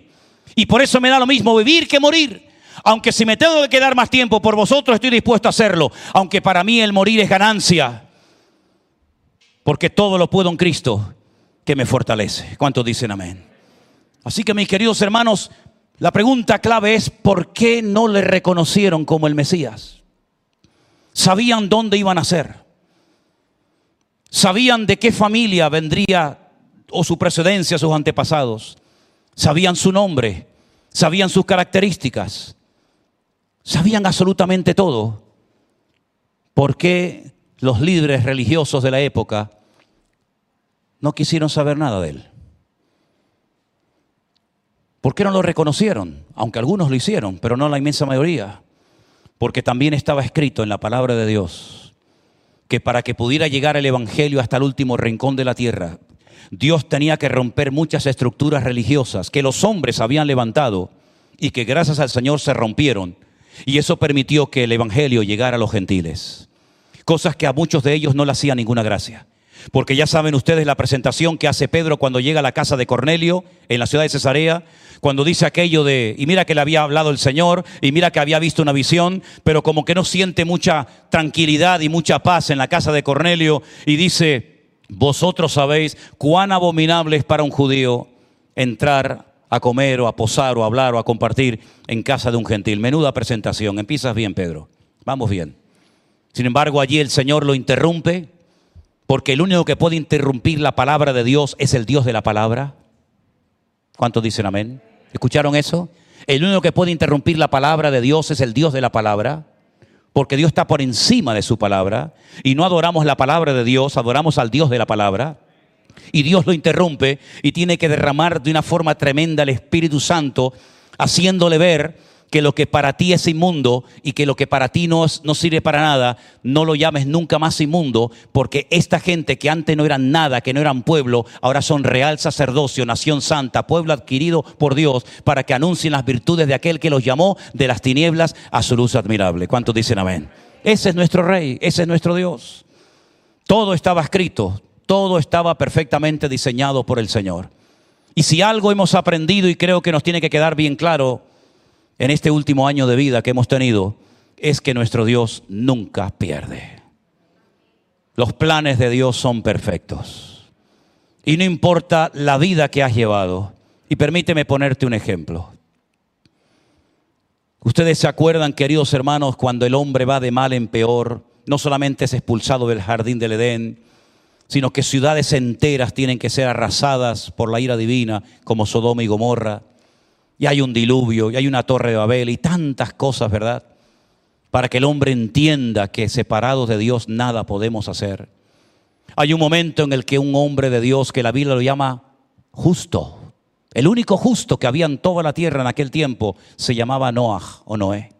Y por eso me da lo mismo vivir que morir. Aunque si me tengo que quedar más tiempo por vosotros, estoy dispuesto a hacerlo. Aunque para mí el morir es ganancia. Porque todo lo puedo en Cristo que me fortalece. ¿Cuántos dicen amén? Así que mis queridos hermanos, la pregunta clave es, ¿por qué no le reconocieron como el Mesías? Sabían dónde iban a ser. Sabían de qué familia vendría o su precedencia, sus antepasados. Sabían su nombre, sabían sus características, sabían absolutamente todo. ¿Por qué los líderes religiosos de la época no quisieron saber nada de él? ¿Por qué no lo reconocieron? Aunque algunos lo hicieron, pero no la inmensa mayoría. Porque también estaba escrito en la palabra de Dios que para que pudiera llegar el Evangelio hasta el último rincón de la tierra, Dios tenía que romper muchas estructuras religiosas que los hombres habían levantado y que gracias al Señor se rompieron. Y eso permitió que el Evangelio llegara a los gentiles. Cosas que a muchos de ellos no le hacía ninguna gracia. Porque ya saben ustedes la presentación que hace Pedro cuando llega a la casa de Cornelio en la ciudad de Cesarea, cuando dice aquello de, y mira que le había hablado el Señor, y mira que había visto una visión, pero como que no siente mucha tranquilidad y mucha paz en la casa de Cornelio, y dice, vosotros sabéis cuán abominable es para un judío entrar a comer o a posar o a hablar o a compartir en casa de un gentil. Menuda presentación. Empiezas bien, Pedro. Vamos bien. Sin embargo, allí el Señor lo interrumpe porque el único que puede interrumpir la palabra de Dios es el Dios de la palabra. ¿Cuántos dicen amén? ¿Escucharon eso? El único que puede interrumpir la palabra de Dios es el Dios de la palabra porque Dios está por encima de su palabra y no adoramos la palabra de Dios, adoramos al Dios de la palabra. Y Dios lo interrumpe y tiene que derramar de una forma tremenda el Espíritu Santo, haciéndole ver que lo que para ti es inmundo y que lo que para ti no, no sirve para nada, no lo llames nunca más inmundo, porque esta gente que antes no eran nada, que no eran pueblo, ahora son real sacerdocio, nación santa, pueblo adquirido por Dios, para que anuncien las virtudes de aquel que los llamó de las tinieblas a su luz admirable. ¿Cuántos dicen amén? Ese es nuestro rey, ese es nuestro Dios. Todo estaba escrito, todo estaba perfectamente diseñado por el Señor. Y si algo hemos aprendido y creo que nos tiene que quedar bien claro, en este último año de vida que hemos tenido es que nuestro Dios nunca pierde. Los planes de Dios son perfectos. Y no importa la vida que has llevado. Y permíteme ponerte un ejemplo. Ustedes se acuerdan, queridos hermanos, cuando el hombre va de mal en peor, no solamente es expulsado del jardín del Edén, sino que ciudades enteras tienen que ser arrasadas por la ira divina, como Sodoma y Gomorra y hay un diluvio, y hay una torre de Babel, y tantas cosas, ¿verdad? Para que el hombre entienda que separados de Dios nada podemos hacer. Hay un momento en el que un hombre de Dios, que la Biblia lo llama justo, el único justo que había en toda la tierra en aquel tiempo, se llamaba Noah o Noé.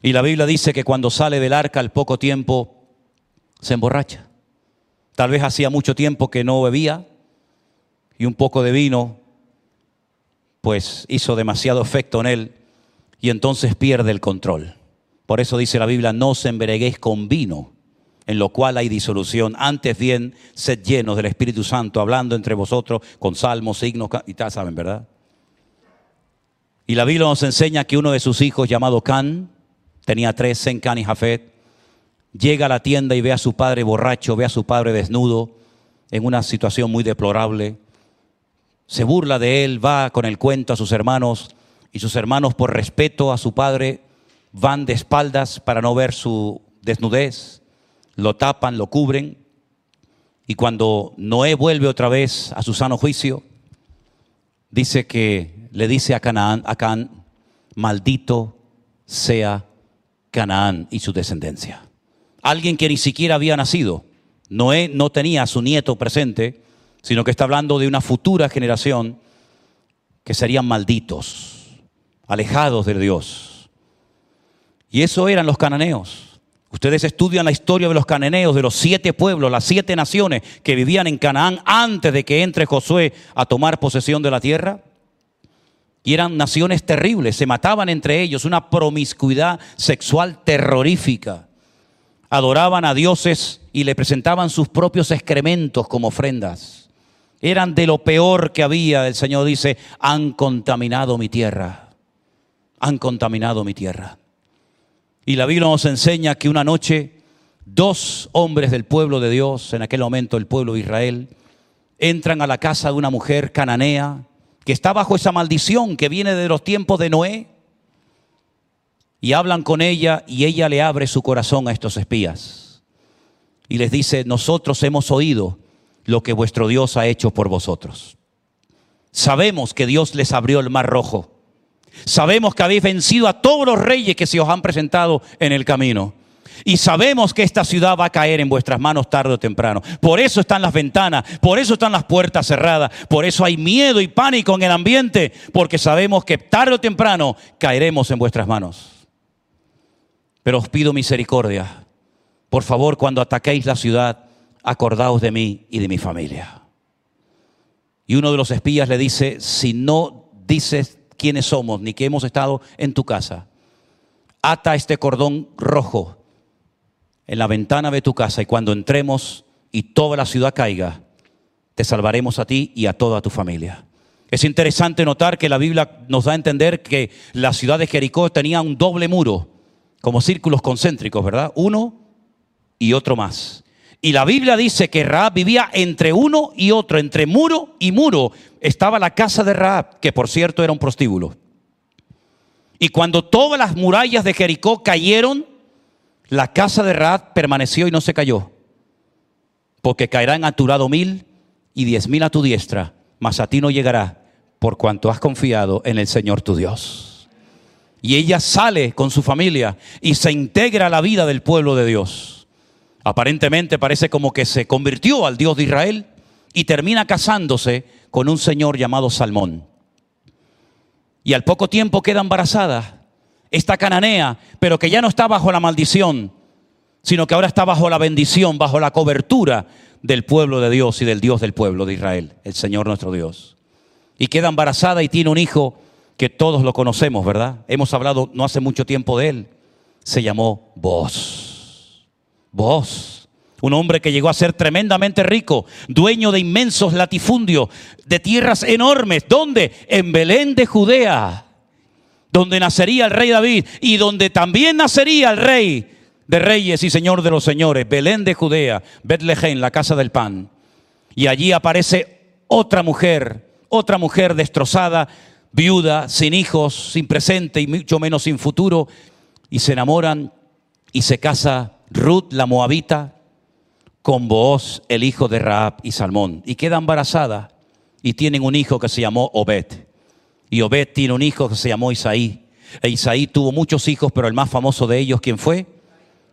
Y la Biblia dice que cuando sale del arca al poco tiempo, se emborracha. Tal vez hacía mucho tiempo que no bebía y un poco de vino pues hizo demasiado efecto en él y entonces pierde el control. Por eso dice la Biblia, no se embereguéis con vino, en lo cual hay disolución. Antes bien, sed llenos del Espíritu Santo, hablando entre vosotros con salmos, signos, y tal, saben, ¿verdad? Y la Biblia nos enseña que uno de sus hijos, llamado Can, tenía tres, Sen, Can y Jafet, llega a la tienda y ve a su padre borracho, ve a su padre desnudo, en una situación muy deplorable se burla de él, va con el cuento a sus hermanos y sus hermanos por respeto a su padre van de espaldas para no ver su desnudez, lo tapan, lo cubren y cuando Noé vuelve otra vez a su sano juicio, dice que le dice a Canaán, a Can, maldito sea Canaán y su descendencia. Alguien que ni siquiera había nacido. Noé no tenía a su nieto presente, sino que está hablando de una futura generación que serían malditos, alejados de Dios. Y eso eran los cananeos. Ustedes estudian la historia de los cananeos, de los siete pueblos, las siete naciones que vivían en Canaán antes de que entre Josué a tomar posesión de la tierra. Y eran naciones terribles, se mataban entre ellos, una promiscuidad sexual terrorífica. Adoraban a dioses y le presentaban sus propios excrementos como ofrendas. Eran de lo peor que había, el Señor dice, han contaminado mi tierra, han contaminado mi tierra. Y la Biblia nos enseña que una noche dos hombres del pueblo de Dios, en aquel momento el pueblo de Israel, entran a la casa de una mujer cananea que está bajo esa maldición que viene de los tiempos de Noé. Y hablan con ella y ella le abre su corazón a estos espías. Y les dice, nosotros hemos oído lo que vuestro Dios ha hecho por vosotros. Sabemos que Dios les abrió el mar rojo Sabemos que habéis vencido a todos los reyes que se os han presentado en el camino. Y sabemos que esta ciudad va a caer en vuestras manos tarde o temprano. Por eso están las ventanas, por eso están las puertas cerradas, por eso hay miedo y pánico en el ambiente, porque sabemos que tarde o temprano caeremos en vuestras manos. Pero os pido misericordia. Por favor, cuando ataquéis la ciudad, acordaos de mí y de mi familia. Y uno de los espías le dice, si no dices quiénes somos, ni que hemos estado en tu casa. Ata este cordón rojo en la ventana de tu casa y cuando entremos y toda la ciudad caiga, te salvaremos a ti y a toda tu familia. Es interesante notar que la Biblia nos da a entender que la ciudad de Jericó tenía un doble muro, como círculos concéntricos, ¿verdad? Uno y otro más. Y la Biblia dice que Raab vivía entre uno y otro, entre muro y muro. Estaba la casa de Raab, que por cierto era un prostíbulo. Y cuando todas las murallas de Jericó cayeron, la casa de Raab permaneció y no se cayó. Porque caerán a tu lado mil y diez mil a tu diestra, mas a ti no llegará por cuanto has confiado en el Señor tu Dios. Y ella sale con su familia y se integra a la vida del pueblo de Dios. Aparentemente parece como que se convirtió al Dios de Israel y termina casándose con un señor llamado Salmón. Y al poco tiempo queda embarazada esta cananea, pero que ya no está bajo la maldición, sino que ahora está bajo la bendición, bajo la cobertura del pueblo de Dios y del Dios del pueblo de Israel, el Señor nuestro Dios. Y queda embarazada y tiene un hijo que todos lo conocemos, ¿verdad? Hemos hablado no hace mucho tiempo de él. Se llamó Vos. Vos, un hombre que llegó a ser tremendamente rico, dueño de inmensos latifundios, de tierras enormes. ¿Dónde? En Belén de Judea, donde nacería el rey David y donde también nacería el rey de reyes y señor de los señores, Belén de Judea, Betlehem, la casa del pan. Y allí aparece otra mujer, otra mujer destrozada, viuda, sin hijos, sin presente y mucho menos sin futuro, y se enamoran y se casa Ruth la moabita con Booz, el hijo de Raab y Salmón, y queda embarazada y tienen un hijo que se llamó Obed. Y Obed tiene un hijo que se llamó Isaí. E Isaí tuvo muchos hijos, pero el más famoso de ellos, ¿quién fue?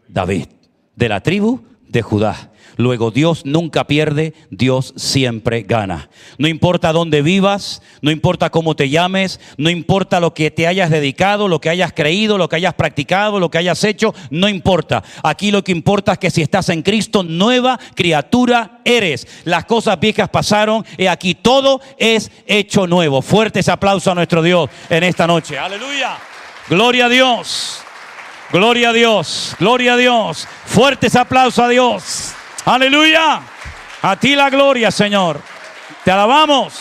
David, de la tribu de Judá. Luego Dios nunca pierde, Dios siempre gana. No importa dónde vivas, no importa cómo te llames, no importa lo que te hayas dedicado, lo que hayas creído, lo que hayas practicado, lo que hayas hecho, no importa. Aquí lo que importa es que si estás en Cristo, nueva criatura eres. Las cosas viejas pasaron y aquí todo es hecho nuevo. Fuertes aplausos a nuestro Dios en esta noche. Aleluya. Gloria a Dios. Gloria a Dios. Gloria a Dios. Fuertes aplausos a Dios. Aleluya. A ti la gloria, Señor. Te alabamos.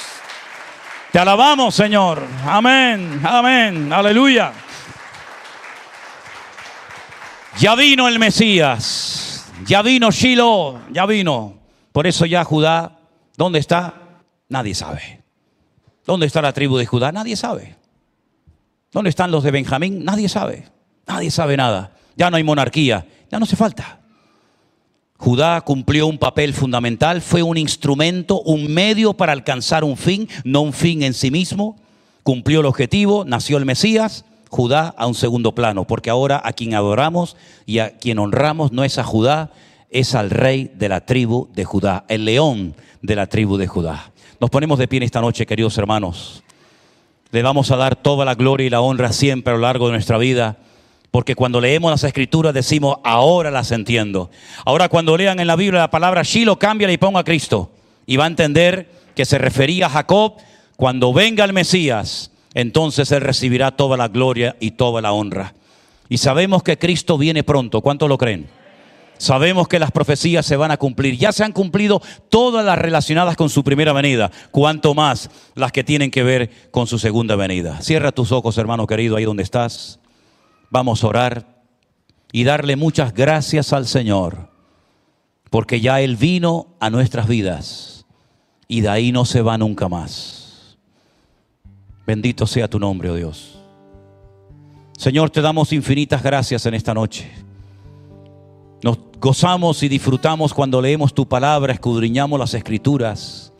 Te alabamos, Señor. Amén. Amén. Aleluya. Ya vino el Mesías. Ya vino Shiloh. Ya vino. Por eso ya Judá, ¿dónde está? Nadie sabe. ¿Dónde está la tribu de Judá? Nadie sabe. ¿Dónde están los de Benjamín? Nadie sabe. Nadie sabe nada. Ya no hay monarquía. Ya no hace falta. Judá cumplió un papel fundamental, fue un instrumento, un medio para alcanzar un fin, no un fin en sí mismo. Cumplió el objetivo, nació el Mesías, Judá a un segundo plano, porque ahora a quien adoramos y a quien honramos no es a Judá, es al rey de la tribu de Judá, el león de la tribu de Judá. Nos ponemos de pie esta noche, queridos hermanos. Le vamos a dar toda la gloria y la honra siempre a lo largo de nuestra vida. Porque cuando leemos las escrituras decimos, ahora las entiendo. Ahora cuando lean en la Biblia la palabra Shiloh, cambia y ponga a Cristo. Y va a entender que se refería a Jacob. Cuando venga el Mesías, entonces él recibirá toda la gloria y toda la honra. Y sabemos que Cristo viene pronto. ¿Cuántos lo creen? Sabemos que las profecías se van a cumplir. Ya se han cumplido todas las relacionadas con su primera venida. Cuanto más las que tienen que ver con su segunda venida. Cierra tus ojos, hermano querido, ahí donde estás. Vamos a orar y darle muchas gracias al Señor, porque ya Él vino a nuestras vidas y de ahí no se va nunca más. Bendito sea tu nombre, oh Dios. Señor, te damos infinitas gracias en esta noche. Nos gozamos y disfrutamos cuando leemos tu palabra, escudriñamos las escrituras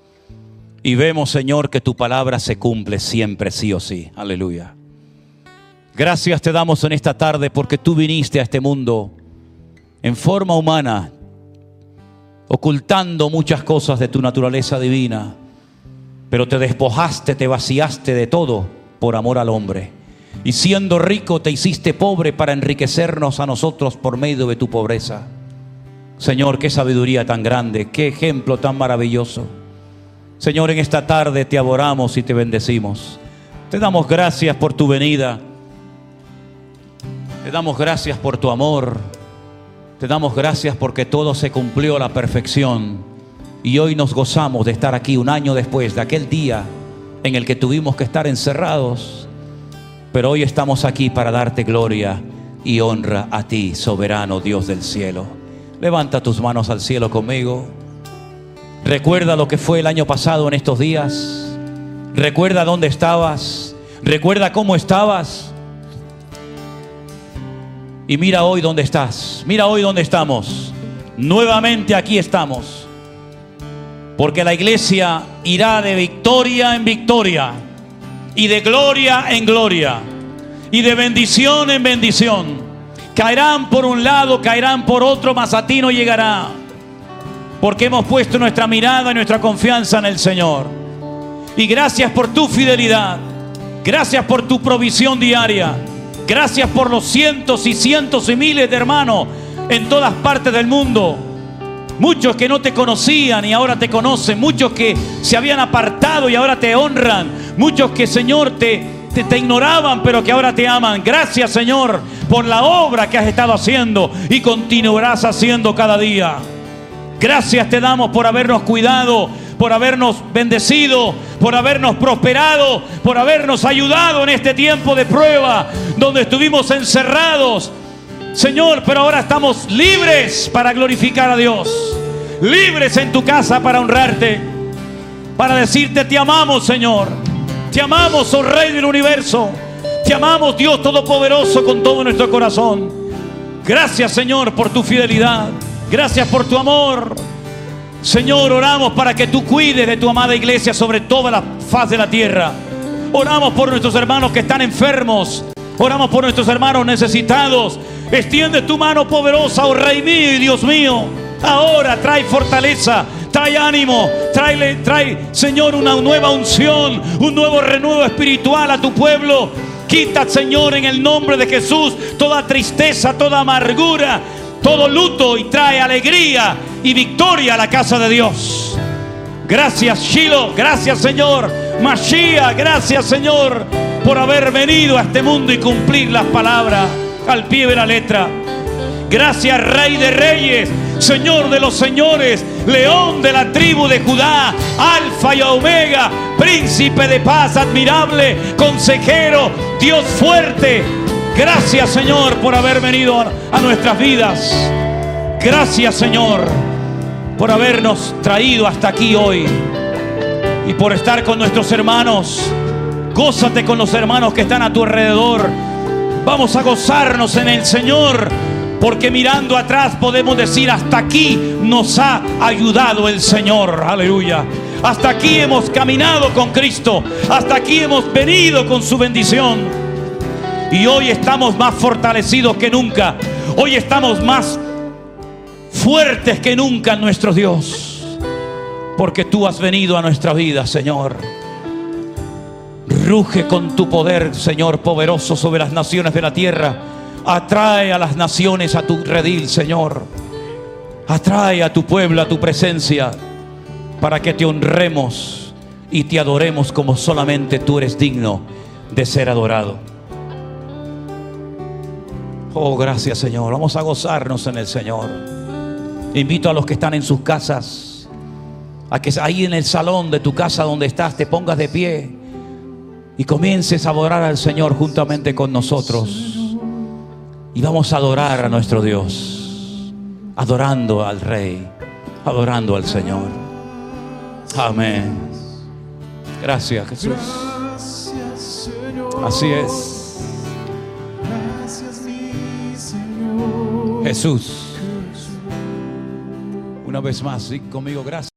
y vemos, Señor, que tu palabra se cumple siempre, sí o sí. Aleluya. Gracias te damos en esta tarde porque tú viniste a este mundo en forma humana, ocultando muchas cosas de tu naturaleza divina, pero te despojaste, te vaciaste de todo por amor al hombre. Y siendo rico te hiciste pobre para enriquecernos a nosotros por medio de tu pobreza. Señor, qué sabiduría tan grande, qué ejemplo tan maravilloso. Señor, en esta tarde te adoramos y te bendecimos. Te damos gracias por tu venida. Te damos gracias por tu amor. Te damos gracias porque todo se cumplió a la perfección. Y hoy nos gozamos de estar aquí un año después de aquel día en el que tuvimos que estar encerrados. Pero hoy estamos aquí para darte gloria y honra a ti, soberano Dios del cielo. Levanta tus manos al cielo conmigo. Recuerda lo que fue el año pasado en estos días. Recuerda dónde estabas. Recuerda cómo estabas. Y mira hoy dónde estás. Mira hoy dónde estamos. Nuevamente aquí estamos. Porque la iglesia irá de victoria en victoria. Y de gloria en gloria. Y de bendición en bendición. Caerán por un lado, caerán por otro, mas a ti no llegará. Porque hemos puesto nuestra mirada y nuestra confianza en el Señor. Y gracias por tu fidelidad. Gracias por tu provisión diaria. Gracias por los cientos y cientos y miles de hermanos en todas partes del mundo. Muchos que no te conocían y ahora te conocen. Muchos que se habían apartado y ahora te honran. Muchos que, Señor, te, te, ignoraban, pero que ahora te aman. Gracias, Señor, por la obra que has estado haciendo y continuarás haciendo cada día. Gracias te damos por habernos cuidado, por habernos bendecido, por habernos prosperado, por habernos ayudado en este tiempo de prueba donde estuvimos encerrados. Señor, pero ahora estamos libres para glorificar a Dios. Libres en tu casa para honrarte. Para decirte, te amamos, Señor. Te amamos, oh Rey del universo. Te amamos, Dios Todopoderoso, con todo nuestro corazón. Gracias, Señor, por tu fidelidad. Gracias por tu amor. Señor, oramos para que tú cuides de tu amada iglesia sobre toda la faz de la tierra. Oramos por nuestros hermanos que están enfermos. Oramos por nuestros hermanos necesitados. Extiende tu mano poderosa, oh Rey mío y Dios mío. Ahora trae fortaleza, trae ánimo, trae, trae, Señor, una nueva unción, un nuevo renuevo espiritual a tu pueblo. Quita, Señor, en el nombre de Jesús toda tristeza, toda amargura, todo luto y trae alegría y victoria a la casa de Dios. Gracias, Shiloh. Gracias, Señor. Mashiach, gracias, Señor, por haber venido a este mundo y cumplir las palabras al pie de la letra. Gracias, Rey de Reyes, Señor de los Señores, León de la tribu de Judá, Alfa y Omega, Príncipe de paz, admirable, consejero, Dios fuerte. Gracias, Señor, por haber venido a nuestras vidas. Gracias, Señor, por habernos traído hasta aquí hoy y por estar con nuestros hermanos. Gózate con los hermanos que están a tu alrededor. Vamos a gozarnos en el Señor, porque mirando atrás podemos decir, hasta aquí nos ha ayudado el Señor. Aleluya. Hasta aquí hemos caminado con Cristo. Hasta aquí hemos venido con su bendición. Y hoy estamos más fortalecidos que nunca. Hoy estamos más fuertes que nunca en nuestro Dios. Porque tú has venido a nuestra vida, Señor. Ruge con tu poder, Señor, poderoso sobre las naciones de la tierra. Atrae a las naciones a tu redil, Señor. Atrae a tu pueblo a tu presencia para que te honremos y te adoremos como solamente tú eres digno de ser adorado. Oh, gracias Señor. Vamos a gozarnos en el Señor. Invito a los que están en sus casas a que ahí en el salón de tu casa donde estás te pongas de pie y comiences a adorar al Señor juntamente con nosotros. Y vamos a adorar a nuestro Dios, adorando al Rey, adorando al Señor. Amén. Gracias Jesús. Así es. Jesús. Una vez más, sí, conmigo, gracias.